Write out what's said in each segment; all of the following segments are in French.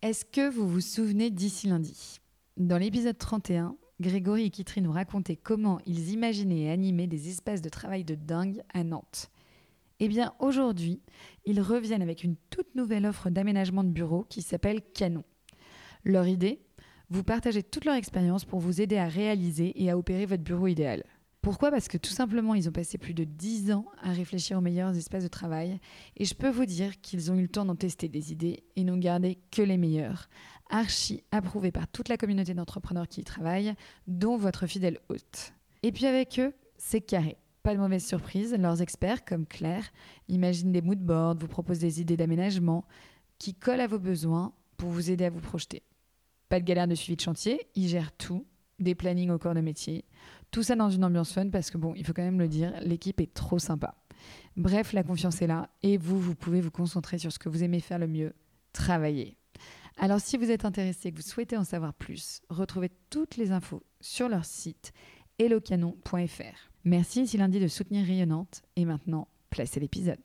Est-ce que vous vous souvenez d'ici lundi? Dans l'épisode 31, Grégory et Kitry nous racontaient comment ils imaginaient et animaient des espaces de travail de dingue à Nantes. Eh bien, aujourd'hui, ils reviennent avec une toute nouvelle offre d'aménagement de bureau qui s'appelle Canon. Leur idée? Vous partager toute leur expérience pour vous aider à réaliser et à opérer votre bureau idéal. Pourquoi? Parce que tout simplement, ils ont passé plus de 10 ans à réfléchir aux meilleurs espaces de travail et je peux vous dire qu'ils ont eu le temps d'en tester des idées et n'ont gardé que les meilleurs, archi approuvés par toute la communauté d'entrepreneurs qui y travaillent, dont votre fidèle hôte. Et puis avec eux, c'est carré. Pas de mauvaise surprise, leurs experts, comme Claire, imaginent des moodboards, vous proposent des idées d'aménagement qui collent à vos besoins pour vous aider à vous projeter. Pas de galère de suivi de chantier, ils gèrent tout, des plannings au corps de métier, tout ça dans une ambiance fun parce que bon, il faut quand même le dire, l'équipe est trop sympa. Bref, la confiance est là et vous, vous pouvez vous concentrer sur ce que vous aimez faire le mieux, travailler. Alors si vous êtes intéressé et que vous souhaitez en savoir plus, retrouvez toutes les infos sur leur site hellocanon.fr. Merci ici lundi de soutenir Rayonnante et maintenant, placez l'épisode.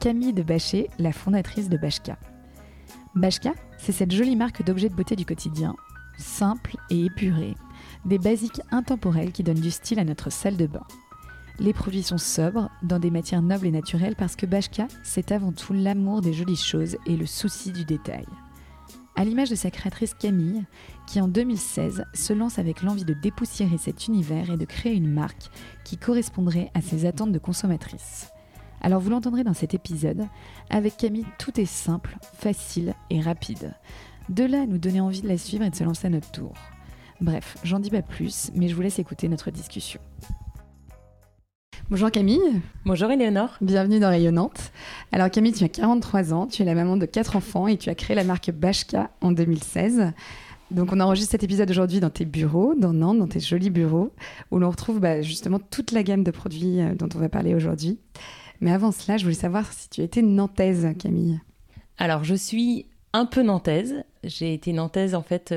Camille de Bachet, la fondatrice de Bashka. Bashka, c'est cette jolie marque d'objets de beauté du quotidien, simple et épurée, des basiques intemporels qui donnent du style à notre salle de bain. Les produits sont sobres, dans des matières nobles et naturelles parce que Bashka, c'est avant tout l'amour des jolies choses et le souci du détail. À l'image de sa créatrice Camille, qui en 2016 se lance avec l'envie de dépoussiérer cet univers et de créer une marque qui correspondrait à ses attentes de consommatrice. Alors vous l'entendrez dans cet épisode, avec Camille, tout est simple, facile et rapide. De là à nous donner envie de la suivre et de se lancer à notre tour. Bref, j'en dis pas plus, mais je vous laisse écouter notre discussion. Bonjour Camille. Bonjour Éléonore. Bienvenue dans Rayonnante. Alors Camille, tu as 43 ans, tu es la maman de 4 enfants et tu as créé la marque Bashka en 2016. Donc on enregistre cet épisode aujourd'hui dans tes bureaux, dans Nantes, dans tes jolis bureaux, où l'on retrouve bah, justement toute la gamme de produits euh, dont on va parler aujourd'hui. Mais avant cela, je voulais savoir si tu étais nantaise, Camille. Alors, je suis un peu nantaise. J'ai été nantaise en fait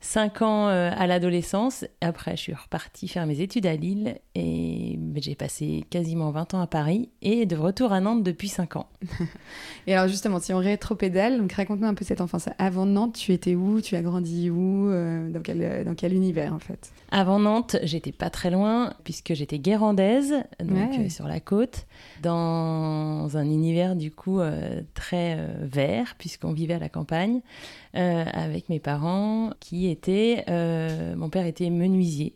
5 euh, ans euh, à l'adolescence. Après, je suis repartie faire mes études à Lille et j'ai passé quasiment 20 ans à Paris et de retour à Nantes depuis 5 ans. et alors justement, si on rétropédale, donc raconte-nous un peu cette enfance. Avant Nantes, tu étais où? Tu as grandi où? Euh, dans, quel, dans quel univers en fait? Avant Nantes, j'étais pas très loin puisque j'étais guérandaise, donc sur la côte, dans un univers du coup très vert puisqu'on vivait à la campagne. Euh, avec mes parents qui étaient... Euh, mon père était menuisier.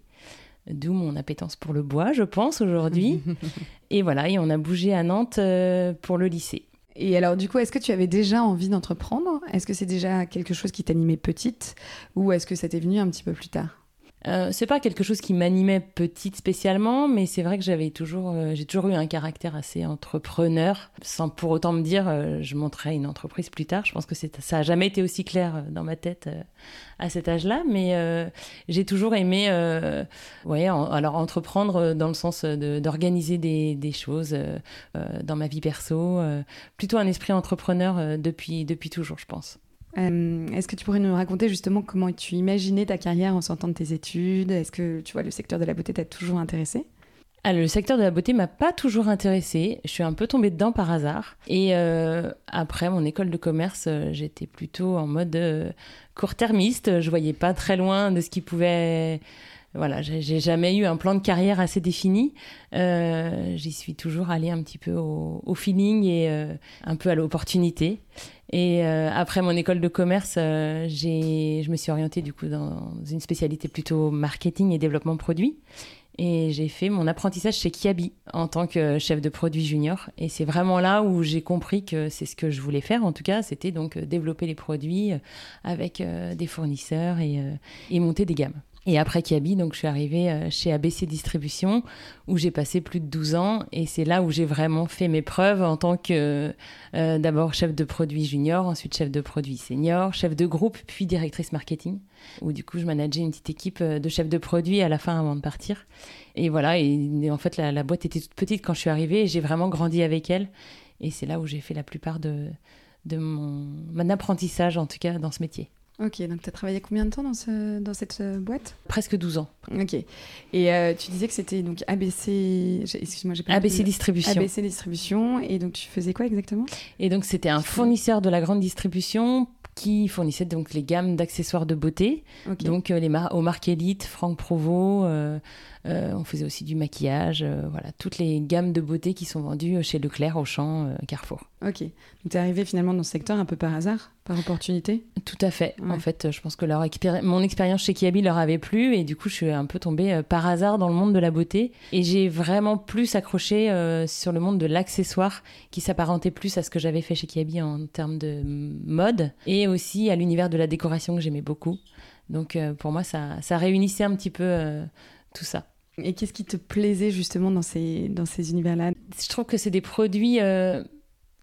D'où mon appétence pour le bois, je pense, aujourd'hui. et voilà, et on a bougé à Nantes euh, pour le lycée. Et alors, du coup, est-ce que tu avais déjà envie d'entreprendre? Est-ce que c'est déjà quelque chose qui t'animait petite? Ou est-ce que ça t'est venu un petit peu plus tard? Euh, c'est pas quelque chose qui m'animait petite spécialement, mais c'est vrai que j'avais toujours, euh, j'ai toujours eu un caractère assez entrepreneur, sans pour autant me dire euh, je monterai une entreprise plus tard. Je pense que ça a jamais été aussi clair dans ma tête à cet âge-là, mais j'ai toujours aimé, ouais, alors entreprendre dans le sens d'organiser des, des, choses dans ma vie perso, plutôt un esprit entrepreneur depuis depuis toujours, je pense. Euh, est-ce que tu pourrais nous raconter justement comment tu imaginais ta carrière en sortant de tes études? Est-ce que tu vois le secteur de la beauté t'a toujours intéressé? Ah, le secteur de la beauté m'a pas toujours intéressée. Je suis un peu tombée dedans par hasard. Et euh, après mon école de commerce, euh, j'étais plutôt en mode court-termiste. Je voyais pas très loin de ce qui pouvait voilà, j'ai jamais eu un plan de carrière assez défini. J'y suis toujours allée un petit peu au, feeling et un peu à l'opportunité. Et euh, après mon école de commerce, euh, je me suis orientée du coup dans une spécialité plutôt marketing et développement produit. Et j'ai fait mon apprentissage chez Kiabi en tant que chef de produit junior. Et c'est vraiment là où j'ai compris que c'est ce que je voulais faire. En tout cas, c'était donc développer les produits avec des fournisseurs et, et monter des gammes. Et après Kiabi, donc je suis arrivée euh, chez ABC Distribution où j'ai passé plus de 12 ans et c'est là où j'ai vraiment fait mes preuves en tant que euh, d'abord chef de produit junior, ensuite chef de produit senior, chef de groupe puis directrice marketing où du coup je manageais une petite équipe euh, de chefs de produit à la fin avant de partir. Et voilà, en fait la, boîte était toute petite quand je suis arrivée et j'ai vraiment grandi avec elle et c'est là où j'ai fait la plupart de, mon apprentissage en tout cas dans ce métier. Ok, donc tu as travaillé combien de temps dans, ce, dans cette euh, boîte? Presque 12 ans. Ok. Et euh, tu disais que c'était donc ABC. Excuse-moi, j'ai pas ABC Distribution. ABC Distribution. Et donc tu faisais quoi exactement? Et donc c'était un fournisseur de la grande distribution qui fournissait donc les gammes d'accessoires de beauté. Donc euh, les au Marc Elite, Franck Provo, euh, on faisait aussi du maquillage, euh, voilà, toutes les gammes de beauté qui sont vendues chez Leclerc, Auchan, euh, Carrefour. Ok. Donc tu es arrivé finalement dans ce secteur un peu par hasard, par opportunité? Tout à fait. En fait, je pense que leur mon expérience chez Kiabi leur avait plu et du coup, je suis un peu tombée par hasard dans le monde de la beauté et j'ai vraiment plus accroché sur le monde de l'accessoire qui s'apparentait plus à ce que j'avais fait chez Kiabi en termes de mode et aussi à l'univers de la décoration que j'aimais beaucoup. Donc pour moi, ça, ça réunissait un petit peu tout ça. Et qu'est-ce qui te plaisait justement dans ces, dans ces univers-là? Je trouve que c'est des produits euh,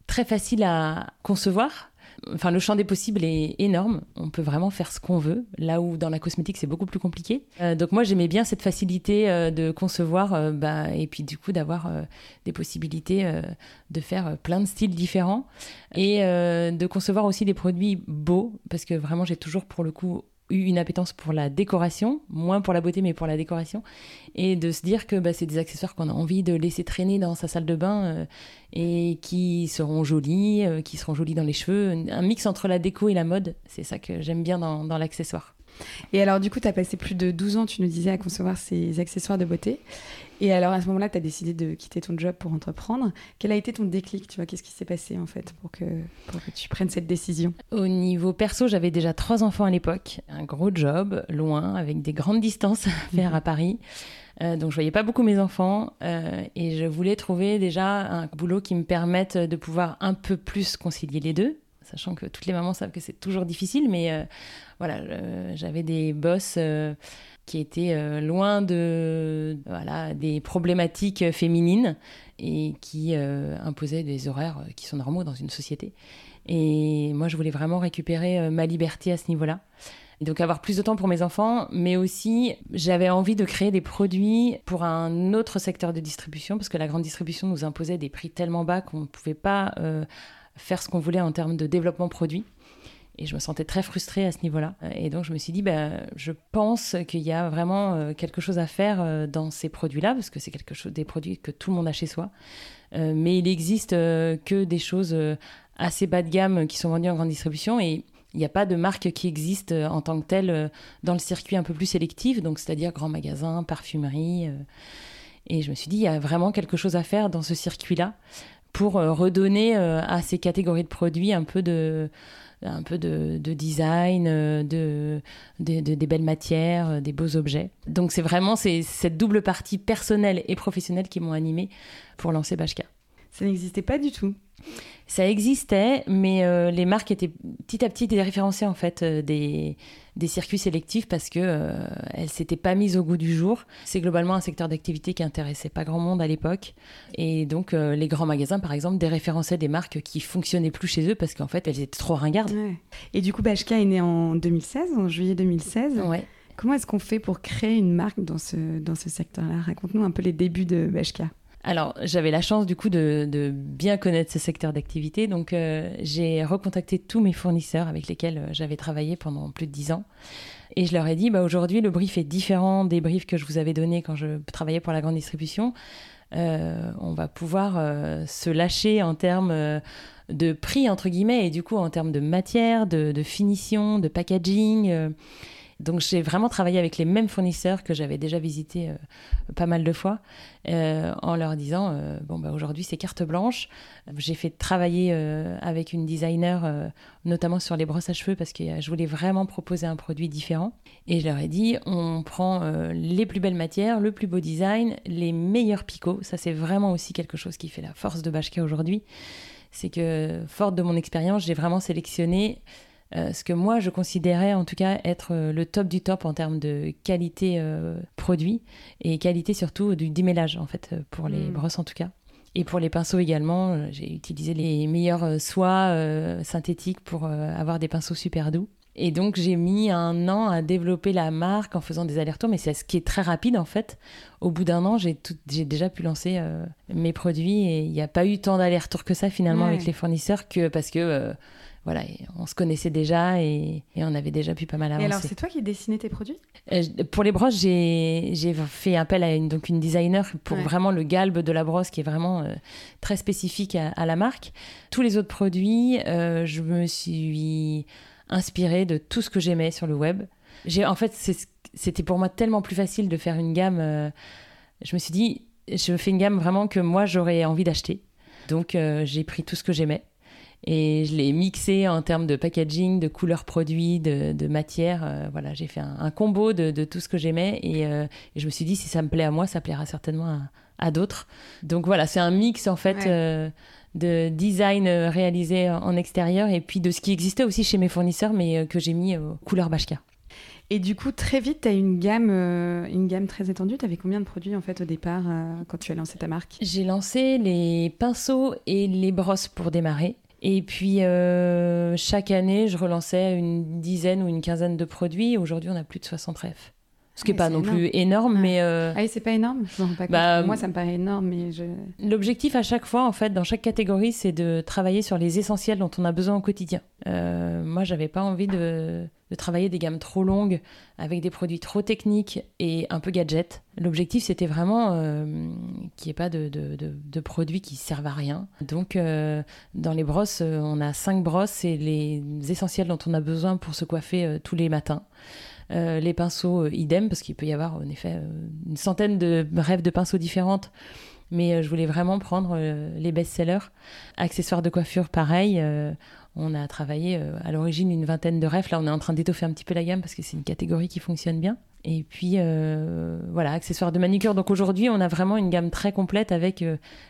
très faciles à concevoir. Enfin, le champ des possibles est énorme. On peut vraiment faire ce qu'on veut. Là où dans la cosmétique, c'est beaucoup plus compliqué. Euh, donc moi, j'aimais bien cette facilité euh, de concevoir, bah, et puis du coup d'avoir des possibilités de faire plein de styles différents et de concevoir aussi des produits beaux, parce que vraiment, j'ai toujours pour le coup une appétence pour la décoration, moins pour la beauté, mais pour la décoration, et de se dire que bah, c'est des accessoires qu'on a envie de laisser traîner dans sa salle de bain euh, et qui seront jolis, euh, qui seront jolis dans les cheveux. Un mix entre la déco et la mode, c'est ça que j'aime bien dans, dans l'accessoire. Et alors, du coup, tu as passé plus de 12 ans, tu nous disais, à concevoir ces accessoires de beauté. Et alors, à ce moment-là, tu as décidé de quitter ton job pour entreprendre. Quel a été ton déclic Tu vois, qu'est-ce qui s'est passé, en fait, pour que, pour que tu prennes cette décision? Au niveau perso, j'avais déjà trois enfants à l'époque. Un gros job, loin, avec des grandes distances à faire mhm. à Paris. Euh, donc je voyais pas beaucoup mes enfants euh, et je voulais trouver déjà un boulot qui me permette de pouvoir un peu plus concilier les deux, sachant que toutes les mamans savent que c'est toujours difficile, mais euh, voilà, j'avais des boss qui étaient euh, loin de voilà, des problématiques féminines et qui euh, imposaient des horaires euh, qui sont normaux dans une société. Et moi, je voulais vraiment récupérer ma liberté à ce niveau-là. Et donc avoir plus de temps pour mes enfants, mais aussi j'avais envie de créer des produits pour un autre secteur de distribution, parce que la grande distribution nous imposait des prix tellement bas qu'on ne pouvait pas faire ce qu'on voulait en termes de développement produit. Et je me sentais très frustrée à ce niveau-là. Et donc, je me suis dit, bah, je pense qu'il y a vraiment euh, quelque chose à faire euh, dans ces produits-là, parce que c'est quelque chose, des produits que tout le monde a chez soi. Euh, mais il existe que des choses assez bas de gamme qui sont vendues en grande distribution. Et il n'y a pas de marque qui existe en tant que telle dans le circuit un peu plus sélectif, donc c'est-à-dire grands magasins, parfumerie. et je me suis dit, il y a vraiment quelque chose à faire dans ce circuit-là pour redonner à ces catégories de produits un peu de un peu de, design, euh, de, des belles matières, euh, des beaux objets. Donc c'est vraiment cette double partie personnelle et professionnelle qui m'ont animée pour lancer Bashka. Ça n'existait pas du tout. Ça existait, mais euh, les marques étaient petit à petit déréférencées en fait des, des circuits sélectifs parce que euh, elle s'était pas mise au goût du jour. C'est globalement un secteur d'activité qui intéressait pas grand monde à l'époque, et donc les grands magasins, par exemple, déréférençaient des marques qui fonctionnaient plus chez eux parce qu'en fait elles étaient trop ringardes. Et du coup, Bashka est né en 2016, en juillet 2016. Ouais. Comment est-ce qu'on fait pour créer une marque dans ce, dans ce secteur-là? Raconte-nous un peu les débuts de Bashka. Alors, j'avais la chance du coup de, bien connaître ce secteur d'activité, donc euh, j'ai recontacté tous mes fournisseurs avec lesquels euh, j'avais travaillé pendant plus de dix ans. Et je leur ai dit, bah, aujourd'hui, le brief est différent des briefs que je vous avais donnés quand je travaillais pour la grande distribution. Euh, on va pouvoir se lâcher en termes de prix, entre guillemets, et du coup en termes de matière, de, de finition, de packaging. Donc j'ai vraiment travaillé avec les mêmes fournisseurs que j'avais déjà visités euh, pas mal de fois, euh, en leur disant euh, bon bah aujourd'hui c'est carte blanche. J'ai fait travailler avec une designer, notamment sur les brosses à cheveux parce que je voulais vraiment proposer un produit différent. Et je leur ai dit on prend les plus belles matières, le plus beau design, les meilleurs picots. Ça c'est vraiment aussi quelque chose qui fait la force de Bashka aujourd'hui. C'est que forte de mon expérience, j'ai vraiment sélectionné ce que moi je considérais en tout cas être le top du top en termes de qualité produit et qualité surtout du démêlage en fait pour les mm. brosses en tout cas. Et pour les pinceaux également, j'ai utilisé les meilleures soies synthétiques pour avoir des pinceaux super doux. Et donc j'ai mis un an à développer la marque en faisant des allers-retours, mais c'est ce qui est très rapide en fait. Au bout d'un an, j'ai déjà pu lancer euh, mes produits et il n'y a pas eu tant d'allers-retours que ça finalement avec les fournisseurs que parce que euh, voilà, on se connaissait déjà et, on avait déjà pu pas mal avancer. Et alors c'est toi qui dessinais tes produits? Euh, Pour les brosses, j'ai fait appel à une, donc une designer pour vraiment le galbe de la brosse qui est vraiment très spécifique à, à, la marque. Tous les autres produits, je me suis inspiré de tout ce que j'aimais sur le web. En fait, c'était pour moi tellement plus facile de faire une gamme. Euh, je me suis dit, je fais une gamme vraiment que moi j'aurais envie d'acheter. Donc euh, j'ai pris tout ce que j'aimais et je l'ai mixé en termes de packaging, de couleurs produits, de, matière. Euh, voilà, j'ai fait un, combo de, tout ce que j'aimais et, je me suis dit si ça me plaît à moi, ça plaira certainement à, d'autres. Donc voilà, c'est un mix en fait de design euh, réalisé en extérieur et puis de ce qui existait aussi chez mes fournisseurs mais euh, que j'ai mis aux couleurs Bashka. Et du coup, très vite, tu as une gamme, euh, une gamme très étendue. Tu avais combien de produits en fait au départ quand tu as lancé ta marque? J'ai lancé les pinceaux et les brosses pour démarrer. Et puis, chaque année, je relançais une dizaine ou une quinzaine de produits. Aujourd'hui, on a plus de 60 refs. Ce qui n'est pas non plus énorme, mais. Euh... Ah, c'est pas énorme bah, Moi, ça me paraît énorme, mais je. L'objectif à chaque fois, en fait, dans chaque catégorie, c'est de travailler sur les essentiels dont on a besoin au quotidien. Euh, moi, j'avais pas envie de... de, travailler des gammes trop longues avec des produits trop techniques et un peu gadget. L'objectif, c'était vraiment euh, qu'il n'y ait pas de, produits qui servent à rien. Donc, euh, dans les brosses, euh, on a cinq brosses et les essentiels dont on a besoin pour se coiffer euh, tous les matins. Les pinceaux, idem, parce qu'il peut y avoir en effet une centaine de rêves de pinceaux différentes. Mais je voulais vraiment prendre les best-sellers. Accessoires de coiffure, pareil. On a travaillé à l'origine une vingtaine de rêves. Là, on est en train d'étoffer un petit peu la gamme parce que c'est une catégorie qui fonctionne bien. Et puis, voilà, accessoires de manucure. Donc aujourd'hui, on a vraiment une gamme très complète avec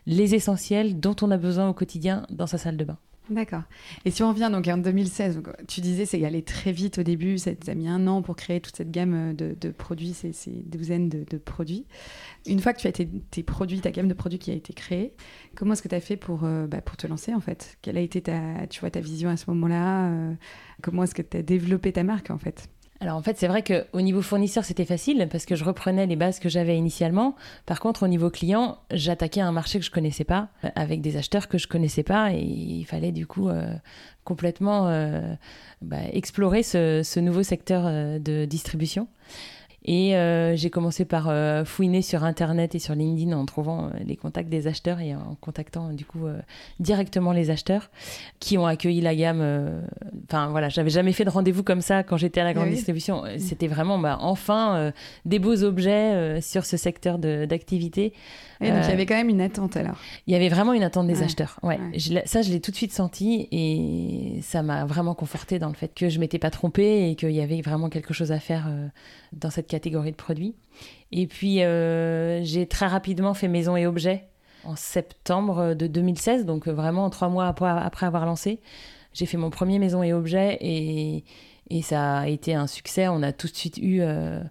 les essentiels dont on a besoin au quotidien dans sa salle de bain. D'accord. Et si on revient donc en 2016, tu disais c'est allé très vite au début, ça a mis un an pour créer toute cette gamme de, produits, ces, douzaines de, produits. Une fois que tu as été, tes produits, ta gamme de produits qui a été créée, comment est-ce que tu as fait pour, euh, bah, pour te lancer en fait? Quelle a été ta, tu vois, ta vision à ce moment-là? Euh, Comment est-ce que tu as développé ta marque en fait? Alors en fait, c'est vrai qu'au niveau fournisseur, c'était facile parce que je reprenais les bases que j'avais initialement. Par contre, au niveau client, j'attaquais un marché que je connaissais pas, avec des acheteurs que je connaissais pas, et il fallait du coup euh, complètement euh, bah, explorer ce, nouveau secteur euh, de distribution. Et euh, j'ai commencé par euh, fouiner sur Internet et sur LinkedIn en trouvant euh, les contacts des acheteurs et en contactant du coup directement les acheteurs qui ont accueilli la gamme. Enfin voilà, j'avais jamais fait de rendez-vous comme ça quand j'étais à la grande distribution. C'était vraiment bah, enfin des beaux objets sur ce secteur d'activité. Et donc il y avait quand même une attente alors. Il y avait vraiment une attente des acheteurs. Ouais, ça je l'ai tout de suite senti et ça m'a vraiment conforté dans le fait que je m'étais pas trompée et qu'il y avait vraiment quelque chose à faire dans cette catégorie de produits. Et puis, euh, j'ai très rapidement fait maison et objets en septembre de 2016, donc vraiment trois mois après avoir lancé. J'ai fait mon premier maison et objets et, et ça a été un succès. On a tout de suite eu euh,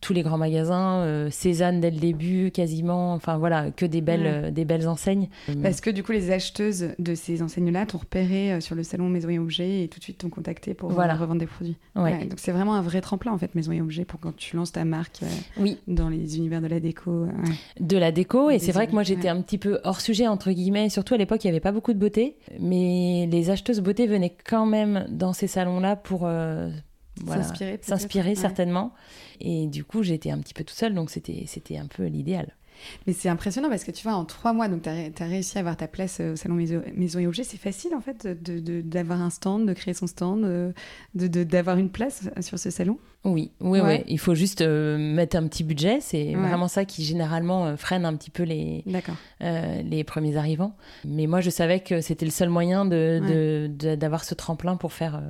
tous les grands magasins, euh, Cézanne dès le début, quasiment. Enfin voilà, que des belles, euh, des belles enseignes. Parce que du coup, les acheteuses de ces enseignes-là t'ont repéré sur le salon Maison et Objets et tout de suite t'ont contacté pour revendre des produits? donc c'est vraiment un vrai tremplin en fait, Maison et Objets, pour quand tu lances ta marque oui. dans les univers de la déco. De la déco, et c'est vrai que moi j'étais un petit peu hors sujet, entre guillemets. Surtout à l'époque, il n'y avait pas beaucoup de beauté. Mais les acheteuses beauté venaient quand même dans ces salons-là pour s'inspirer certainement. Et du coup, j'étais un petit peu toute seule, donc c'était un peu l'idéal. Mais c'est impressionnant parce que tu vois, en trois mois, donc tu as, réussi à avoir ta place euh, au salon Maison, et Objets. C'est facile en fait d'avoir un stand, de créer son stand, euh, d'avoir une place sur ce salon? Oui, oui, oui. Il faut juste euh, mettre un petit budget. C'est vraiment ça qui généralement freine un petit peu les, les premiers arrivants. Mais moi, je savais que c'était le seul moyen d'avoir de, ce tremplin pour faire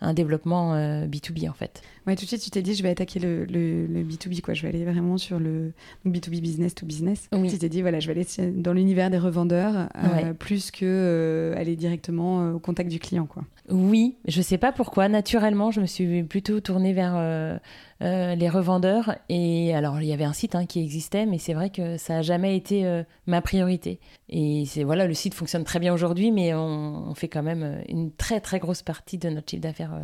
un développement B2B en fait. Ouais, tout de suite, tu t'es dit, je vais attaquer le, le, B2B, quoi. Je vais aller vraiment sur le B2B business to business. Oui. Tu t'es dit, voilà, je vais aller dans l'univers des revendeurs plus que aller directement au contact du client, quoi. Oui, je sais pas pourquoi. Naturellement, je me suis plutôt tournée vers euh, les revendeurs. Et alors, il y avait un site hein, qui existait, mais c'est vrai que ça n'a jamais été euh, ma priorité. Et c'est voilà, le site fonctionne très bien aujourd'hui, mais on, fait quand même euh, une très très grosse partie de notre chiffre d'affaires.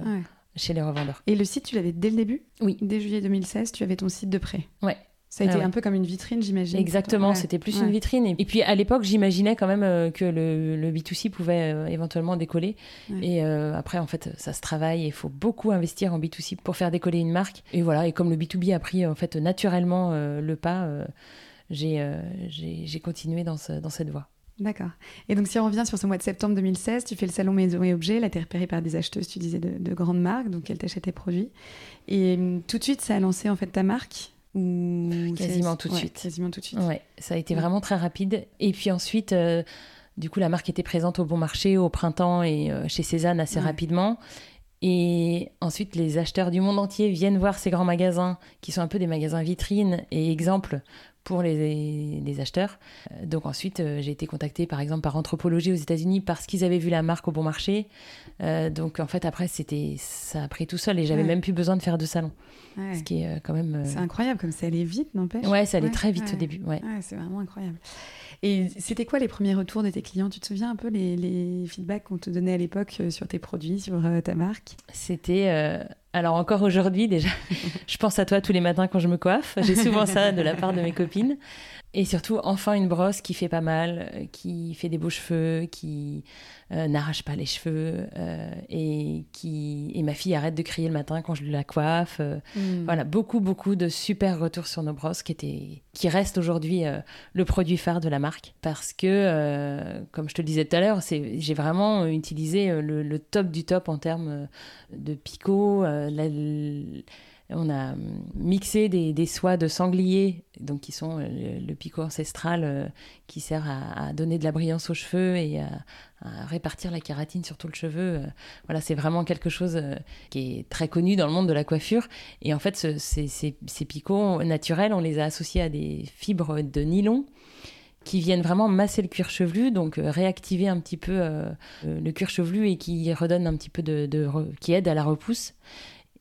Chez les revendeurs. Et le site, tu l'avais dès le début? Oui. Dès juillet 2016, tu avais ton site de prêt? Ouais. Ça a été un peu comme une vitrine, j'imagine. Exactement, c'était plus une vitrine. Et, puis à l'époque, j'imaginais quand même euh, que le, B2C pouvait euh, éventuellement décoller. Et euh, après, en fait, ça se travaille. Il faut beaucoup investir en B2C pour faire décoller une marque. Et voilà, et comme le B2B a pris en fait naturellement le pas, j'ai continué dans, dans cette voie. D'accord. Et donc, si on revient sur ce mois de septembre 2016, tu fais le salon Maison et Objets. Là, tu es repéré par des acheteuses, tu disais, de, de grandes marques, donc elles t'achètent tes produits. Et hum, tout de suite, ça a lancé en fait ta marque? Quasiment tout de suite. Quasiment tout de suite. Ouais, ça a été vraiment très rapide. Et puis ensuite, euh, du coup, la marque était présente au bon marché au printemps et euh, chez Cézanne assez rapidement. Et ensuite, les acheteurs du monde entier viennent voir ces grands magasins qui sont un peu des magasins vitrines et exemples pour les, les acheteurs. Euh, donc ensuite, j'ai été contactée par exemple par Anthropologie aux États-Unis parce qu'ils avaient vu la marque au bon marché. donc en fait, après, c'était ça a pris tout seul et j'avais même plus besoin de faire de salon. Ce qui est euh, quand même. Euh, c'est incroyable comme ça allait vite, n'empêche. Ouais, ça allait très vite au début. Ouais. c'est vraiment incroyable. Et c'était quoi les premiers retours de tes clients? Tu te souviens un peu les, les feedbacks qu'on te donnait à l'époque euh, sur tes produits, sur ta marque? C'était. Alors encore aujourd'hui déjà, je pense à toi tous les matins quand je me coiffe. J'ai souvent ça de la part de mes copines. Et surtout, enfin une brosse qui fait pas mal, euh, qui fait des beaux cheveux, qui euh, n'arrache pas les cheveux, euh, et qui et ma fille arrête de crier le matin quand je la coiffe. Hmm. Voilà, beaucoup beaucoup de super retours sur nos brosses qui étaient, qui restent aujourd'hui le produit phare de la marque, parce que comme je te le disais tout à l'heure, c'est j'ai vraiment utilisé le, top du top en termes de picot. La, on a hum, mixé des, soies de sanglier, donc qui sont euh, le, picot ancestral euh, qui sert à, donner de la brillance aux cheveux et à, répartir la kératine sur tout le cheveu. Euh, voilà, c'est vraiment quelque chose qui est très connu dans le monde de la coiffure. Et en fait, ces, picots naturels, on les a associés à des fibres de nylon qui viennent vraiment masser le cuir chevelu, donc réactiver un petit peu le cuir chevelu et qui redonne un petit peu de, qui aide à la repousse.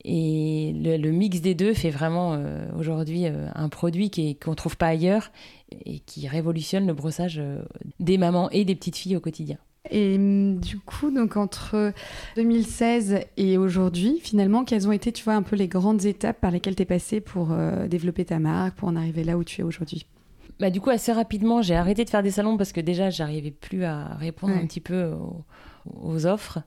Et le, mix des deux fait vraiment euh, aujourd'hui euh, un produit qu'on ne trouve pas ailleurs et qui révolutionne le brossage euh, des mamans et des petites filles au quotidien. Et hum, du coup, donc entre 2016 et aujourd'hui, finalement, quelles ont été, tu vois, un peu les grandes étapes par lesquelles tu es passée pour développer ta marque, pour en arriver là où tu es aujourd'hui? Bah, du coup, assez rapidement, j'ai arrêté de faire des salons parce que déjà, j'arrivais plus à répondre un petit peu aux, aux offres.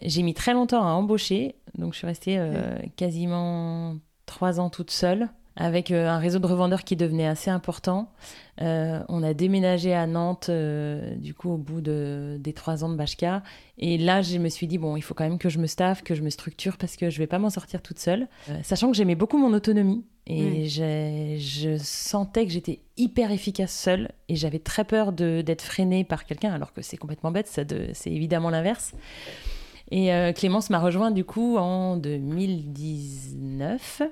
J'ai mis très longtemps à embaucher, donc je suis restée euh, quasiment trois ans toute seule avec euh, un réseau de revendeurs qui devenait assez important. Euh, on a déménagé à Nantes, du coup, au bout de, des trois ans de Bashka. Et là, je me suis dit, bon, il faut quand même que je me staffe, que je me structure, parce que je vais pas m'en sortir toute seule. sachant que j'aimais beaucoup mon autonomie. Et je sentais que j'étais hyper efficace seule et j'avais très peur d'être freinée par quelqu'un, alors que c'est complètement bête, c'est évidemment l'inverse. Et euh, Clémence m'a rejoint du coup en 2019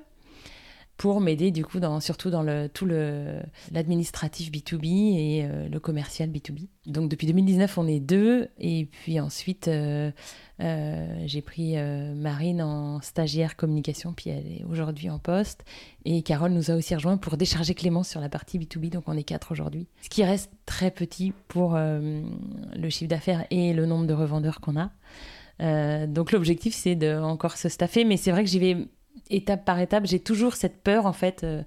pour m'aider du coup dans, surtout dans le, tout l'administratif B2B et euh, le commercial B2B. Donc depuis 2019 on est deux et puis ensuite euh, euh, j'ai pris Marine en stagiaire communication puis elle est aujourd'hui en poste et Carole nous a aussi rejoint pour décharger Clémence sur la partie B2B donc on est quatre aujourd'hui. Ce qui reste très petit pour le chiffre d'affaires et le nombre de revendeurs qu'on a. donc l'objectif c'est de encore se staffer mais c'est vrai que j'y vais étape par étape, j'ai toujours cette peur en fait euh,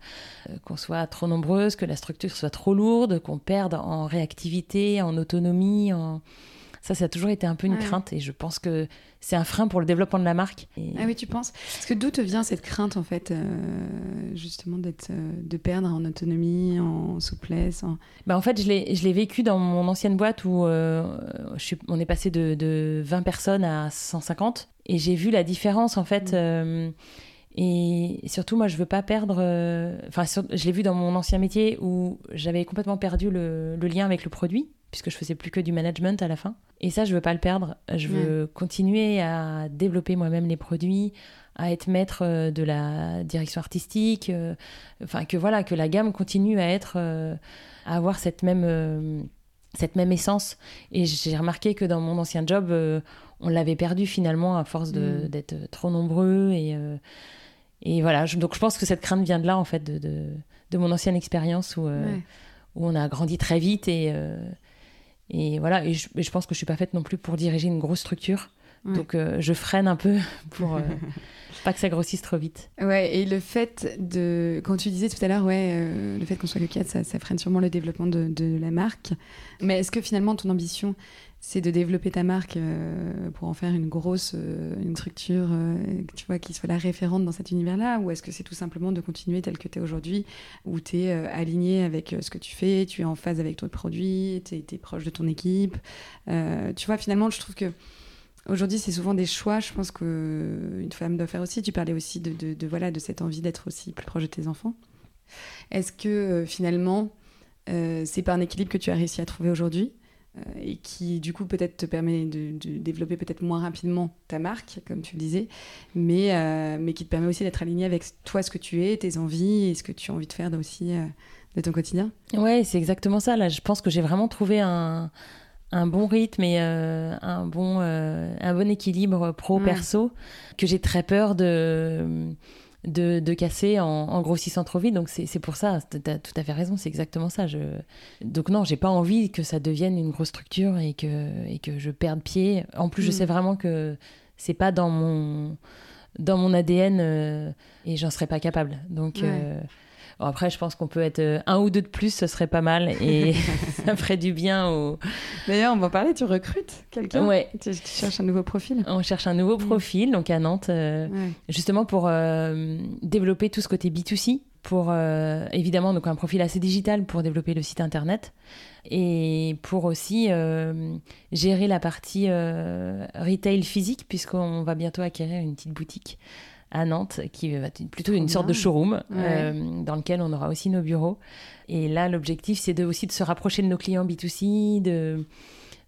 euh, qu'on soit trop nombreuse, que la structure soit trop lourde, qu'on perde en réactivité, en autonomie. En... Ça, ça a toujours été un peu une crainte et je pense que c'est un frein pour le développement de la marque. Ah oui, tu penses? Parce que d'où te vient cette crainte en fait, euh, justement d'être, de perdre en autonomie, en souplesse Bah, en fait, je l'ai, je l'ai vécu dans mon ancienne boîte où je suis, on est passé de, de, 20 personnes à 150 et j'ai vu la différence en fait. Mm. Et surtout, moi, je veux pas perdre. euh, Enfin, sur- je l'ai vu dans mon ancien métier où j'avais complètement perdu le, le lien avec le produit, puisque je faisais plus que du management à la fin. Et ça, je veux pas le perdre. Je veux continuer à développer moi-même les produits, à être maître euh, de la direction artistique. euh, Enfin, que voilà, que la gamme continue à être, à avoir cette même, cette même essence. Et j'ai remarqué que dans mon ancien job, euh, on l'avait perdu finalement à force Mm. d'être trop nombreux et euh, et voilà, je- donc je pense que cette crainte vient de là, en fait, de, de, de mon ancienne expérience où, euh, Ouais. où on a grandi très vite. Et, euh, et voilà, et je, et je pense que je suis pas faite non plus pour diriger une grosse structure. Ouais. Donc euh, je freine un peu pour euh, pas que ça grossisse trop vite. Ouais, et le fait de. Quand tu disais tout à l'heure, ouais, euh, le fait qu'on soit que 4, ça, ça freine sûrement le développement de, de la marque. Mais est-ce que finalement, ton ambition, c'est de développer ta marque pour en faire une grosse une structure tu vois, qui soit la référente dans cet univers-là? Ou est-ce que c'est tout simplement de continuer tel que tu es aujourd'hui, où tu es aligné avec ce que tu fais, tu es en phase avec ton produit, tu es, proche de ton équipe? Tu vois, finalement, je trouve que. Aujourd'hui, c'est souvent des choix, je pense qu'une femme doit faire aussi. Tu parlais aussi de, voilà, de cette envie d'être aussi plus proche de tes enfants. Est-ce que euh, finalement, euh, c'est pas un équilibre que tu as réussi à trouver aujourd'hui euh, et qui, du coup, peut-être te permet de, développer peut-être moins rapidement ta marque, comme tu le disais, mais, euh, mais qui te permet aussi d'être aligné avec toi, ce que tu es, tes envies et ce que tu as envie de faire aussi euh, de ton quotidien? Ouais, c'est exactement ça. Là, je pense que j'ai vraiment trouvé un, un bon rythme et euh, un, bon, euh, un bon équilibre pro-perso que j'ai très peur de, de, de casser en, en, grossissant trop vite. Donc c'est pour ça, tu as tout à fait raison, c'est exactement ça. Je... Donc non, j'ai pas envie que ça devienne une grosse structure et que, et que je perde pied. En plus, mmh. je sais vraiment que c'est pas dans mon, dans mon ADN euh, et j'en serais pas capable. Donc... Ouais. Euh, Bon, après, je pense qu'on peut être un ou deux de plus, ce serait pas mal et ça ferait du bien au. D'ailleurs, on va en parler. Tu recrutes quelqu'un Ouais. Tu, tu, cherches un nouveau profil On cherche un nouveau profil, donc à Nantes, euh, ouais. justement pour euh, développer tout ce côté B2C, pour euh, évidemment donc un profil assez digital pour développer le site internet et pour aussi euh, gérer la partie euh, retail physique, puisqu'on va bientôt acquérir une petite boutique à Nantes, qui va être plutôt une sorte de showroom Ouais. euh, dans lequel on aura aussi nos bureaux. Et là, l'objectif, c'est de, aussi de se rapprocher de nos clients B2C, de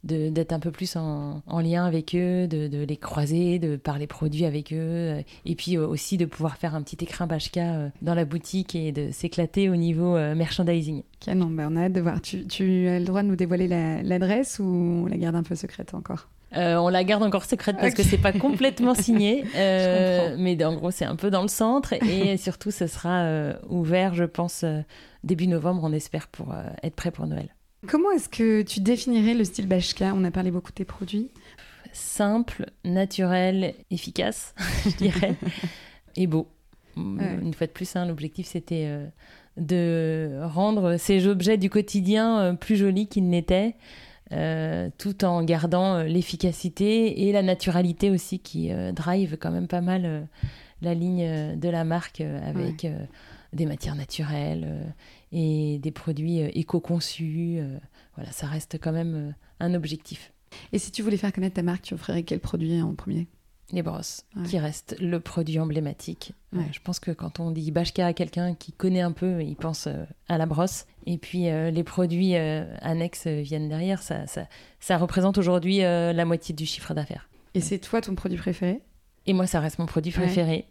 d'être un peu plus en, en lien avec eux, de, de les croiser, de parler produits avec eux, euh, et puis euh, aussi de pouvoir faire un petit écrin Bachka euh, dans la boutique et de s'éclater au niveau merchandising. Canon, bah, on a hâte de voir. Tu, tu as le droit de nous dévoiler la- l'adresse ou on la garde un peu secrète encore? Euh, on la garde encore secrète parce que c'est pas complètement signé, euh, mais en gros c'est un peu dans le centre et surtout ce sera euh, ouvert, je pense, début novembre, on espère pour être prêt pour Noël. Comment est-ce que tu définirais le style Bachka? On a parlé beaucoup de tes produits. Simple, naturel, efficace, je dirais, et beau. Ouais. Une fois de plus, hein, l'objectif c'était de rendre ces objets du quotidien plus jolis qu'ils n'étaient. Euh, tout en gardant euh, l'efficacité et la naturalité aussi qui euh, drive quand même pas mal la ligne de la marque avec des matières naturelles et des produits éco-conçus. voilà, ça reste quand même un objectif. Et si tu voulais faire connaître ta marque, tu offrirais quel produit en premier? Les brosses, Ouais. qui reste le produit emblématique. Euh, Ouais. je pense que quand on dit Bachka à quelqu'un qui connaît un peu, il pense euh, à la brosse. Et puis euh, les produits euh, annexes viennent derrière. Ça, ça, ça représente aujourd'hui la moitié du chiffre d'affaires. Et c'est toi ton produit préféré? Et moi, ça reste mon produit Ouais. préféré,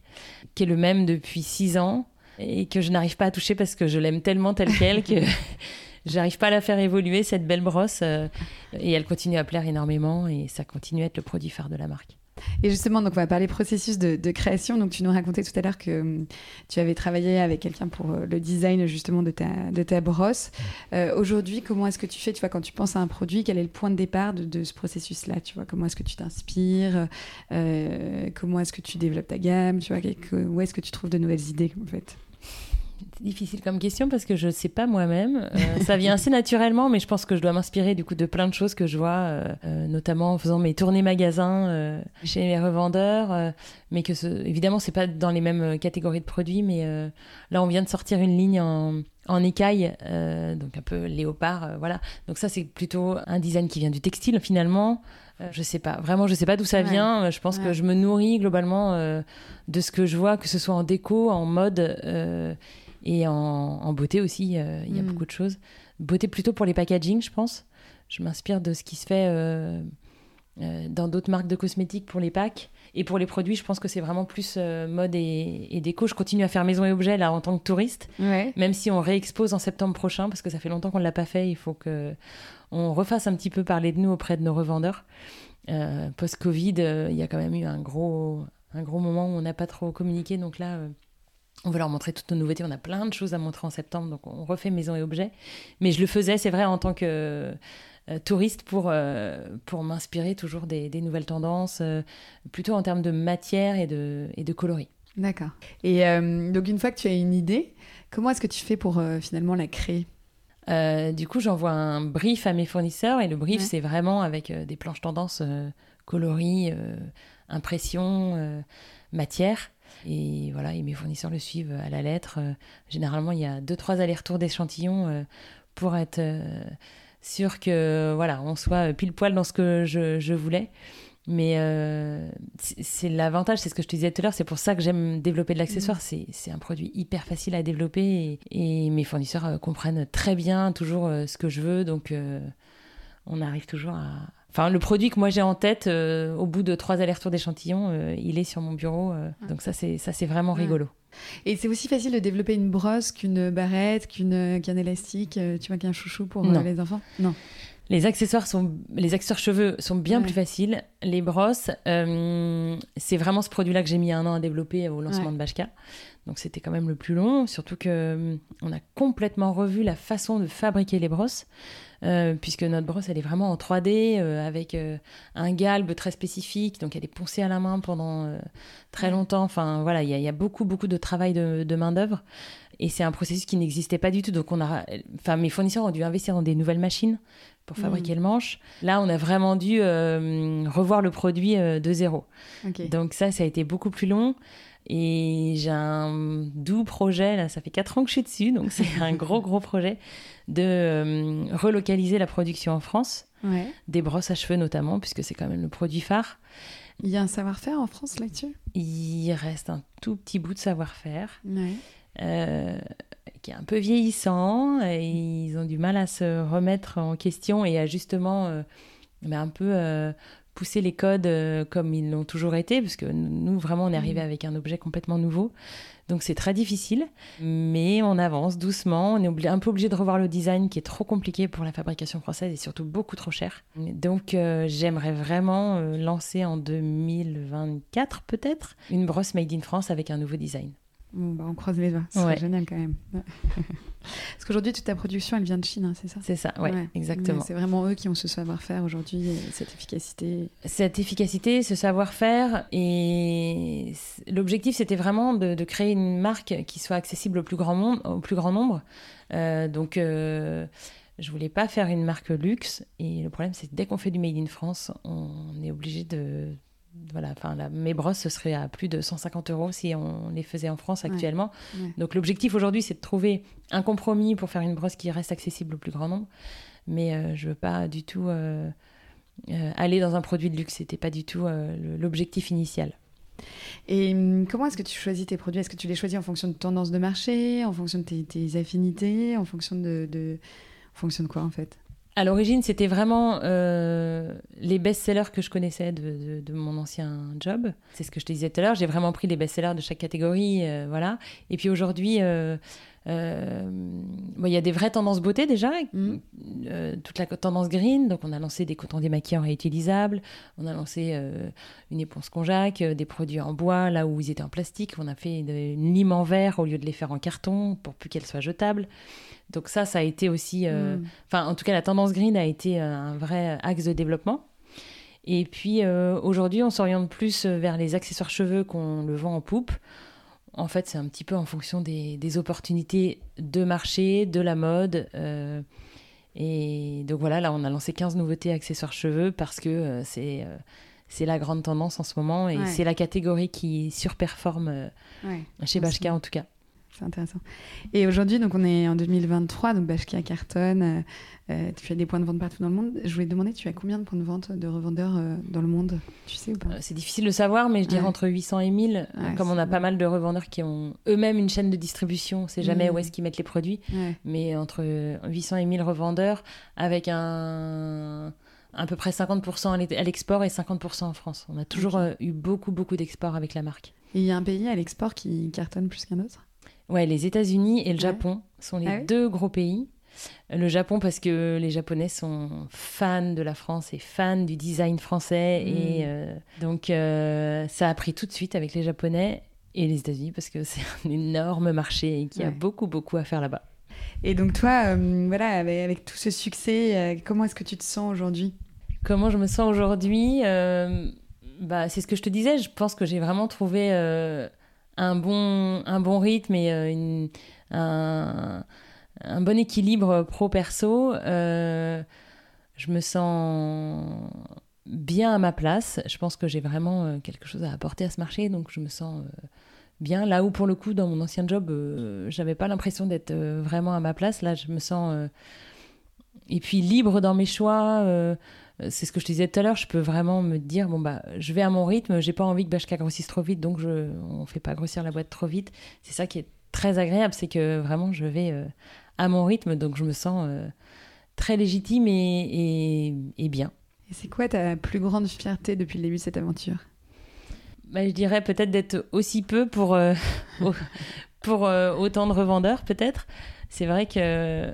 qui est le même depuis six ans et que je n'arrive pas à toucher parce que je l'aime tellement tel quel que j'arrive pas à la faire évoluer, cette belle brosse. euh, et elle continue à plaire énormément et ça continue à être le produit phare de la marque. Et justement, donc on va parler processus de, de création. Donc tu nous racontais tout à l'heure que hum, tu avais travaillé avec quelqu'un pour euh, le design justement de ta, de ta brosse. Euh, Aujourd'hui, comment est-ce que tu fais Tu vois, quand tu penses à un produit, quel est le point de départ de, de ce processus-là Tu vois, comment est-ce que tu t'inspires? Euh, Comment est-ce que tu développes ta gamme? Tu vois, où est-ce que tu trouves de nouvelles idées en fait? Difficile comme question parce que je ne sais pas moi-même. Euh, ça vient assez naturellement, mais je pense que je dois m'inspirer du coup de plein de choses que je vois, euh, euh, notamment en faisant mes tournées magasins euh, chez mes revendeurs. euh, mais que ce, évidemment, c'est pas dans les mêmes euh, catégories de produits. Mais euh, là, on vient de sortir une ligne en, en écaille, donc un peu léopard, voilà. Donc ça, c'est plutôt un design qui vient du textile finalement. je sais pas, vraiment, je sais pas d'où ça vient. Je pense que je me nourris globalement de ce que je vois, que ce soit en déco, en mode et en, beauté aussi. Il y a mm. beaucoup de choses. Beauté plutôt pour les packaging, je pense. Je m'inspire de ce qui se fait dans d'autres marques de cosmétiques pour les packs. Et pour les produits, je pense que c'est vraiment plus euh, mode et, déco. Je continue à faire maison et objets là en tant que touriste, même si on réexpose en septembre prochain parce que ça fait longtemps qu'on ne l'a pas fait. Il faut que on refasse un petit peu parler de nous auprès de nos revendeurs. Euh, Post-Covid, euh, il y a quand même eu un gros, un gros moment où on n'a pas trop communiqué. Donc là, on veut leur montrer toutes nos nouveautés. On a plein de choses à montrer en septembre. Donc on refait maison et objets. Mais je le faisais, c'est vrai, en tant que euh, touriste pour, euh, pour m'inspirer toujours des, nouvelles tendances, euh, plutôt en termes de matière et de, et de coloris. D'accord. Et donc une fois que tu as une idée, comment est-ce que tu fais pour finalement la créer? Du coup, j'envoie un brief à mes fournisseurs et le brief, c'est vraiment avec des planches tendances coloris, impression, matière. Et voilà, et mes fournisseurs le suivent à la lettre. généralement, il y a deux, trois allers-retours d'échantillons pour être sûr que voilà, on soit pile poil dans ce que je, voulais. Mais euh, c'est l'avantage, c'est ce que je te disais tout à l'heure, c'est pour ça que j'aime développer de l'accessoire. Mm. C'est un produit hyper facile à développer et, mes fournisseurs euh, comprennent très bien toujours euh, ce que je veux. Donc on arrive toujours à, Enfin, le produit que moi j'ai en tête, au bout de trois allers-retours d'échantillons, il est sur mon bureau. Ah. Donc ça, c'est ça, c'est vraiment rigolo. Et c'est aussi facile de développer une brosse qu'une barrette, qu'une, qu'un élastique, euh, tu vois, qu'un chouchou pour euh, les enfants? Non. Les accessoires, sont, les accessoires cheveux sont bien plus faciles. Les brosses, euh, c'est vraiment ce produit-là que j'ai mis un an à développer au lancement de Bashka. Donc c'était quand même le plus long, surtout que on a complètement revu la façon de fabriquer les brosses. Euh, puisque notre brosse, elle est vraiment en 3D, euh, avec euh, un galbe très spécifique, donc elle est poncée à la main pendant très longtemps. Enfin, voilà, il y, a beaucoup, beaucoup de travail de, main-d'œuvre. Et c'est un processus qui n'existait pas du tout. Donc, on a, enfin, mes fournisseurs ont dû investir dans des nouvelles machines pour fabriquer mm. le manche. Là, on a vraiment dû revoir le produit de zéro. Donc, ça, ça a été beaucoup plus long. Et j'ai un doux projet, là, ça fait 4 ans que je suis dessus, donc c'est un gros, gros projet de euh, relocaliser la production en France, des brosses à cheveux notamment, puisque c'est quand même le produit phare. Il y a un savoir-faire en France là-dessus? Il reste un tout petit bout de savoir-faire. Euh, qui est un peu vieillissant et ils ont du mal à se remettre en question et à justement euh, ben, un peu pousser les codes euh, comme ils l'ont toujours été, parce que nous, vraiment, on est arrivé mm. avec un objet complètement nouveau. Donc c'est très difficile, mais on avance doucement. On est un peu obligé de revoir le design qui est trop compliqué pour la fabrication française et surtout beaucoup trop cher. Donc euh, j'aimerais vraiment euh, lancer en 2024 peut-être une brosse made in France avec un nouveau design. Bah, on croise les doigts, c'est génial quand même. Parce qu'aujourd'hui, toute ta production, elle vient de Chine, hein, c'est ça? C'est ça, ouais, exactement. C'est vraiment eux qui ont ce savoir-faire aujourd'hui, cette efficacité. Cette efficacité, ce savoir-faire. Et l'objectif, c'était vraiment de, créer une marque qui soit accessible au plus grand, monde, au plus grand nombre. Euh, donc, euh, je voulais pas faire une marque luxe. Et le problème, c'est que dès qu'on fait du Made in France, on est obligé de voilà, enfin, mes brosses, ce serait à plus de 150 euros si on les faisait en France actuellement. Donc l'objectif aujourd'hui, c'est de trouver un compromis pour faire une brosse qui reste accessible au plus grand nombre. Mais euh, je veux pas du tout euh, euh, aller dans un produit de luxe. C'était pas du tout l'objectif initial. Et hum, comment est-ce que tu choisis tes produits? Est-ce que tu les choisis en fonction de tendance de marché, en fonction de tes, affinités, en fonction de, de, en fonction de quoi en fait? À l'origine, c'était vraiment euh, les best-sellers que je connaissais de, mon ancien job. C'est ce que je te disais tout à l'heure. J'ai vraiment pris les best-sellers de chaque catégorie, euh, voilà. Et puis aujourd'hui, euh, il y a des vraies tendances beauté déjà, mm. toute la tendance green. Donc on a lancé des cotons démaquillants réutilisables, on a lancé une éponge conjac, des produits en bois là où ils étaient en plastique. On a fait une lime en verre au lieu de les faire en carton pour plus qu'elles soient jetables. Donc ça, ça a été aussi, euh, mm. enfin en tout cas la tendance green a été euh, un vrai axe de développement. Et puis euh, aujourd'hui, on s'oriente plus vers les accessoires cheveux qu'on le vend en poupe. En fait, c'est un petit peu en fonction des, opportunités de marché, de la mode. et donc voilà, là, on a lancé 15 nouveautés accessoires cheveux parce que c'est c'est la grande tendance en ce moment et c'est la catégorie qui surperforme chez Bashka en tout cas. C'est intéressant. Et aujourd'hui, donc on est en 2023, donc Bashkia cartonne, euh, euh, tu as des points de vente partout dans le monde. Je voulais te demander, tu as combien de points de vente de revendeurs euh, dans le monde? Tu sais ou pas? C'est difficile de savoir, mais je dirais Ouais. entre 800 et 1000. Ouais, comme on a pas mal de revendeurs qui ont eux-mêmes une chaîne de distribution, c'est jamais Mhm. où est-ce qu'ils mettent les produits. Ouais. mais entre 800 et 1000 revendeurs avec un à peu près 50% à l'e- à l'export et 50% en France. On a toujours eu beaucoup beaucoup d'exports avec la marque. Et il y a un pays à l'export qui cartonne plus qu'un autre? Ouais, les États-Unis et le Ouais. Japon sont les Ah oui deux gros pays. Le Japon parce que les Japonais sont fans de la France et fans du design français Mm. et euh, donc euh, ça a pris tout de suite avec les Japonais et les États-Unis parce que c'est un énorme marché et qu'il y a Ouais. beaucoup beaucoup à faire là-bas. Et donc toi, euh, voilà, avec, avec tout ce succès, comment est-ce que tu te sens aujourd'hui? Comment je me sens aujourd'hui bah, C'est ce que je te disais, je pense que j'ai vraiment trouvé un, bon, rythme et euh, un, bon équilibre pro-perso. Euh, je me sens bien à ma place. Je pense que j'ai vraiment euh, quelque chose à apporter à ce marché, donc je me sens bien. Là où, pour le coup, dans mon ancien job, j'avais pas l'impression d'être vraiment à ma place. Là, je me sens. et puis libre dans mes choix. Euh, c'est ce que je te disais tout à l'heure, je peux vraiment me dire bon bah je vais à mon rythme, j'ai pas envie que Bashka grossisse trop vite, donc je on fait pas grossir la boîte trop vite. C'est ça qui est très agréable, c'est que vraiment je vais euh, à mon rythme, donc je me sens euh, très légitime et, et- et bien. Et c'est quoi ta plus grande fierté depuis le début de cette aventure? Bah, je dirais peut-être d'être aussi peu pour, euh, pour autant de revendeurs, peut-être. C'est vrai que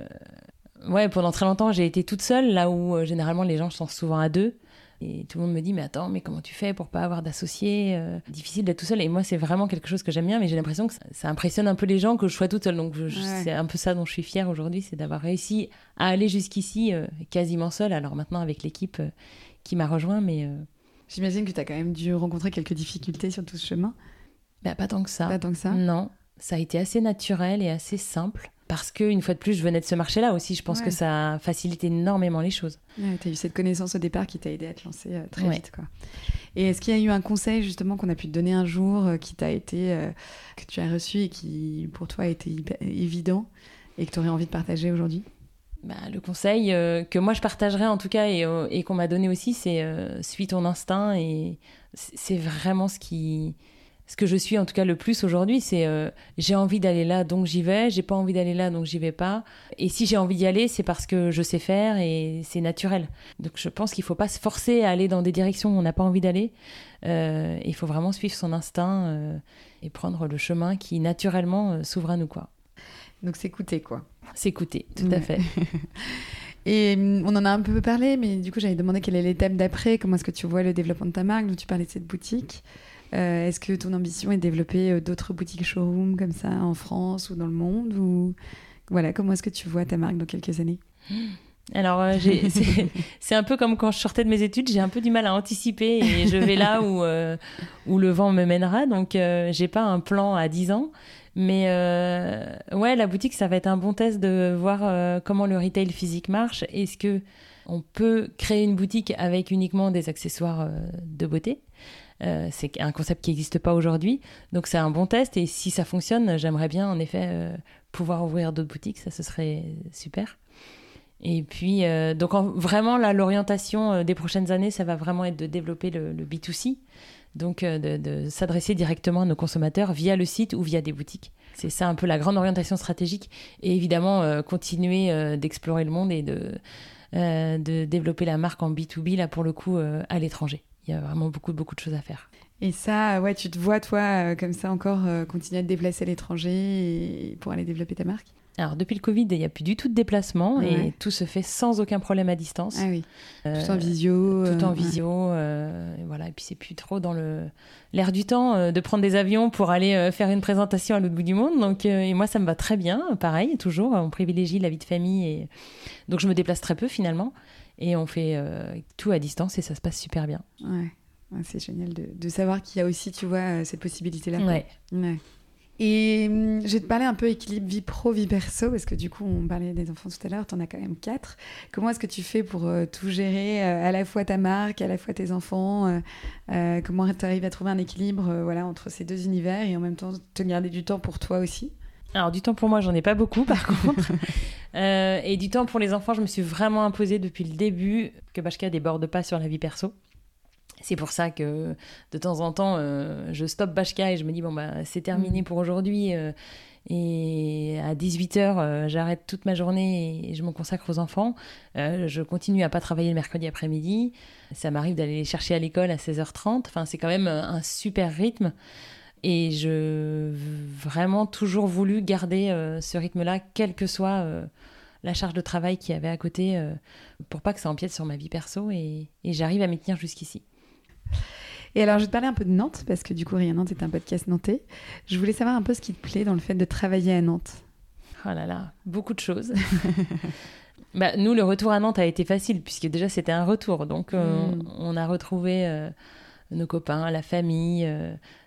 ouais, pendant très longtemps, j'ai été toute seule, là où euh, généralement les gens sont souvent à deux. Et tout le monde me dit, mais attends, mais comment tu fais pour pas avoir d'associés euh, Difficile d'être tout seul. Et moi, c'est vraiment quelque chose que j'aime bien, mais j'ai l'impression que ça, ça impressionne un peu les gens que je sois toute seule. Donc, Ouais. c'est un peu ça dont je suis fière aujourd'hui, c'est d'avoir réussi à aller jusqu'ici euh, quasiment seule. Alors maintenant, avec l'équipe euh, qui m'a rejoint, mais J'imagine que tu as quand même dû rencontrer quelques difficultés sur tout ce chemin. bah, pas tant que ça. Pas tant que ça. Non, ça a été assez naturel et assez simple. Parce que une fois de plus, je venais de ce marché-là aussi. Je pense Ouais. que ça facilite énormément les choses. Ouais, tu as eu cette connaissance au départ qui t'a aidé à te lancer euh, très Ouais. vite. Quoi. Et est-ce qu'il y a eu un conseil justement qu'on a pu te donner un jour euh, qui t'a été, euh, que tu as reçu et qui pour toi a été évident et que tu aurais envie de partager aujourd'hui? Bah, le conseil que moi je partagerais en tout cas et, et qu'on m'a donné aussi, c'est suis ton instinct et c'est vraiment ce qui ce que je suis en tout cas le plus aujourd'hui, c'est euh, j'ai envie d'aller là donc j'y vais, j'ai pas envie d'aller là donc j'y vais pas. Et si j'ai envie d'y aller, c'est parce que je sais faire et c'est naturel. Donc je pense qu'il faut pas se forcer à aller dans des directions où on n'a pas envie d'aller. Euh, il faut vraiment suivre son instinct euh, et prendre le chemin qui naturellement s'ouvre à nous quoi. Donc s'écouter quoi. S'écouter, tout à Ouais. fait. Et hum, on en a un peu parlé, mais du coup j'avais demandé quelle est l'étape d'après, comment est-ce que tu vois le développement de ta marque, donc tu parlais de cette boutique. Euh, est-ce que ton ambition est de développer euh, d'autres boutiques showroom comme ça en France ou dans le monde ou voilà comment est-ce que tu vois ta marque dans quelques années? Alors, euh, c'est un peu comme quand je sortais de mes études, j'ai un peu du mal à anticiper et je vais là où, euh, où le vent me mènera. Donc, euh, j'ai pas un plan à 10 ans. Mais ouais, la boutique, ça va être un bon test de voir comment le retail physique marche. Est-ce que on peut créer une boutique avec uniquement des accessoires de beauté? Euh, C'est un concept qui n'existe pas aujourd'hui. Donc, c'est un bon test. Et si ça fonctionne, j'aimerais bien, en effet, euh, pouvoir ouvrir d'autres boutiques. Ça, ce serait super. Et puis, euh, donc en- vraiment, l'orientation des prochaines années, ça va vraiment être de développer le, le B2C, donc de, s'adresser directement à nos consommateurs via le site ou via des boutiques. C'est ça un peu la grande orientation stratégique. Et évidemment, continuer d'explorer le monde et de, de développer la marque en B2B, là, pour le coup, à l'étranger. Il y a vraiment beaucoup, beaucoup de choses à faire. Et ça, ouais, tu te vois toi euh, comme ça encore euh, continuer à te déplacer à l'étranger et pour aller développer ta marque? Alors, depuis le Covid, il n'y a plus du tout de déplacement et tout se fait sans aucun problème à distance. Ah oui, Euh, tout en visio. tout en visio, et voilà. Et puis c'est plus trop dans le l'air du temps de prendre des avions pour aller faire une présentation à l'autre bout du monde. Donc et moi ça me va très bien, pareil, toujours. On privilégie la vie de famille et donc je me déplace très peu finalement et on fait euh, tout à distance et ça se passe super bien. Ouais. Ouais, c'est génial de, de savoir qu'il y a aussi, tu vois, euh, cette possibilité-là. Ouais. Ouais. Et hum, je vais te parler un peu équilibre vie pro, vie perso, parce que du coup, on parlait des enfants tout à l'heure, tu en as quand même quatre. Comment est-ce que tu fais pour euh, tout gérer, euh, à la fois ta marque, à la fois tes enfants euh, Comment tu arrives à trouver un équilibre voilà, entre ces deux univers et en même temps te garder du temps pour toi aussi? Alors du temps pour moi, j'en ai pas beaucoup par contre. Euh, et du temps pour les enfants, je me suis vraiment imposée depuis le début que Bashka déborde pas sur la vie perso. C'est pour ça que de temps en temps, euh, je stoppe Bashka et je me dis, bon, bah, c'est terminé mm. pour aujourd'hui. Euh, et à 18h, j'arrête toute ma journée et je me consacre aux enfants. je continue à pas travailler le mercredi après-midi. Ça m'arrive d'aller les chercher à l'école à 16h30. Enfin, c'est quand même un super rythme. Et je vraiment toujours voulu garder euh, ce rythme-là, quelle que soit euh, la charge de travail qu'il y avait à côté, euh, pour pas que ça empiète sur ma vie perso. Et, j'arrive à m'y tenir jusqu'ici. Et alors, je vais te parler un peu de Nantes, parce que du coup, Rien Nantes est un podcast nantais. Je voulais savoir un peu ce qui te plaît dans le fait de travailler à Nantes. Oh là là, beaucoup de choses. bah, nous, le retour à Nantes a été facile, puisque déjà, c'était un retour. Donc, hmm. on a retrouvé nos copains, la famille.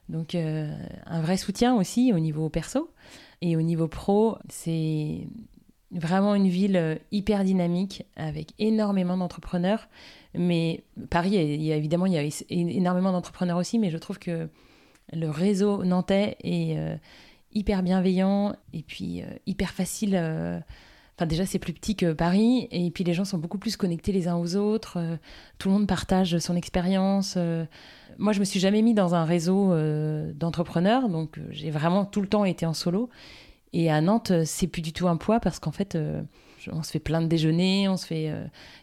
Donc euh, un vrai soutien aussi au niveau perso. Et au niveau pro, c'est vraiment une ville euh, hyper dynamique avec énormément d'entrepreneurs. Mais Paris, il y a, évidemment, il y a énormément d'entrepreneurs aussi, mais je trouve que le réseau nantais est euh, hyper bienveillant et puis hyper facile. Enfin, déjà, c'est plus petit que Paris, et puis les gens sont beaucoup plus connectés les uns aux autres. tout le monde partage son expérience moi, je me suis jamais mis dans un réseau euh, d'entrepreneurs, donc euh, j'ai vraiment tout le temps été en solo. Et à Nantes, euh, c'est plus du tout un poids parce qu'en fait, on se fait plein de déjeuners, on se fait,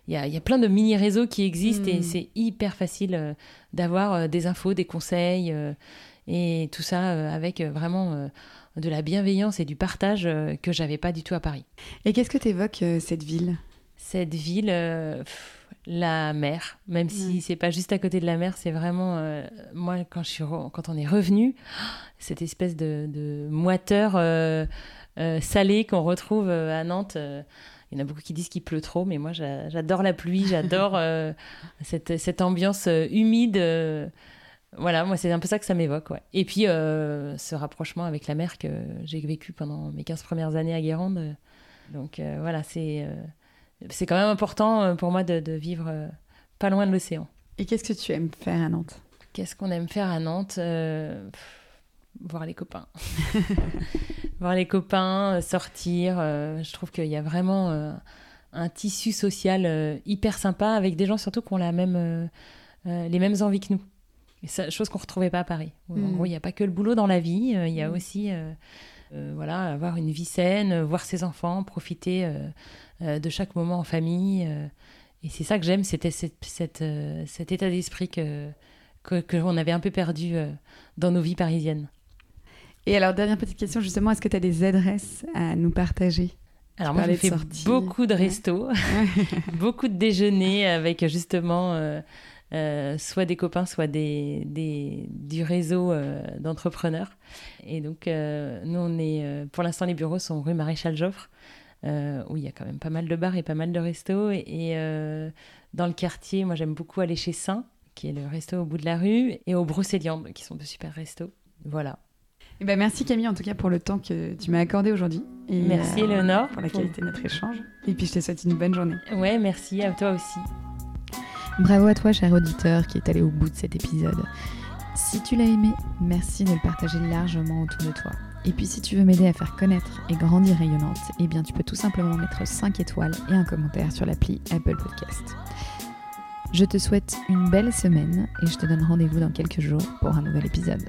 il y, a, y, a, plein de mini réseaux qui existent et hmm. c'est hyper facile d'avoir des infos, des conseils et tout ça avec vraiment de la bienveillance et du partage que j'avais pas du tout à Paris. Et qu'est-ce que t'évoques cette ville? Cette ville la mer, même si c'est pas juste à côté de la mer, c'est vraiment euh, moi quand je suis quand on est revenu, cette espèce de, moiteur euh, euh, salé qu'on retrouve à Nantes. il y en a beaucoup qui disent qu'il pleut trop, mais moi j'adore la pluie, j'adore cette, cette, ambiance humide. Voilà, moi c'est un peu ça que ça m'évoque. Ouais. Et puis ce rapprochement avec la mer que j'ai vécu pendant mes 15 premières années à Guérande. Donc voilà, c'est c'est quand même important euh, pour moi de, vivre euh, pas loin de l'océan. Et qu'est-ce que tu aimes faire à Nantes? Qu'est-ce qu'on aime faire à Nantes? Euh, Voir les copains. voir les copains, sortir. je trouve qu'il y a vraiment un tissu social hyper sympa avec des gens surtout qui ont la même, les mêmes envies que nous. Chose qu'on ne retrouvait pas à Paris. En hmm. gros, il n'y a pas que le boulot dans la vie, il y a hmm. aussi voilà, avoir une vie saine, voir ses enfants, profiter euh, de chaque moment en famille. Euh, et c'est ça que j'aime, c'était cette, euh, cet état d'esprit que qu'on avait un peu perdu dans nos vies parisiennes. Et alors, dernière petite question, justement, est-ce que tu as des adresses à nous partager? Alors moi, je fais beaucoup de restos, beaucoup de déjeuners avec justement soit des copains, soit des, des du réseau d'entrepreneurs. Et donc, nous, on est, pour l'instant, les bureaux sont rue Maréchal Joffre. Euh, où il y a quand même pas mal de bars et pas mal de restos. Et, euh, dans le quartier, moi j'aime beaucoup aller chez Saint, qui est le resto au bout de la rue, et au Brocéliande, qui sont de super restos. Voilà. Et eh ben merci Camille en tout cas pour le temps que tu m'as accordé aujourd'hui. Et merci euh, Pour la qualité de notre échange. Et puis je te souhaite une bonne journée. Ouais, merci à toi aussi. Bravo à toi cher auditeur qui est allé au bout de cet épisode. Si tu l'as aimé, merci de le partager largement autour de toi. Et puis si tu veux m'aider à faire connaître et grandir rayonnante, eh bien tu peux tout simplement mettre 5 étoiles et un commentaire sur l'appli Apple Podcast. Je te souhaite une belle semaine et je te donne rendez-vous dans quelques jours pour un nouvel épisode.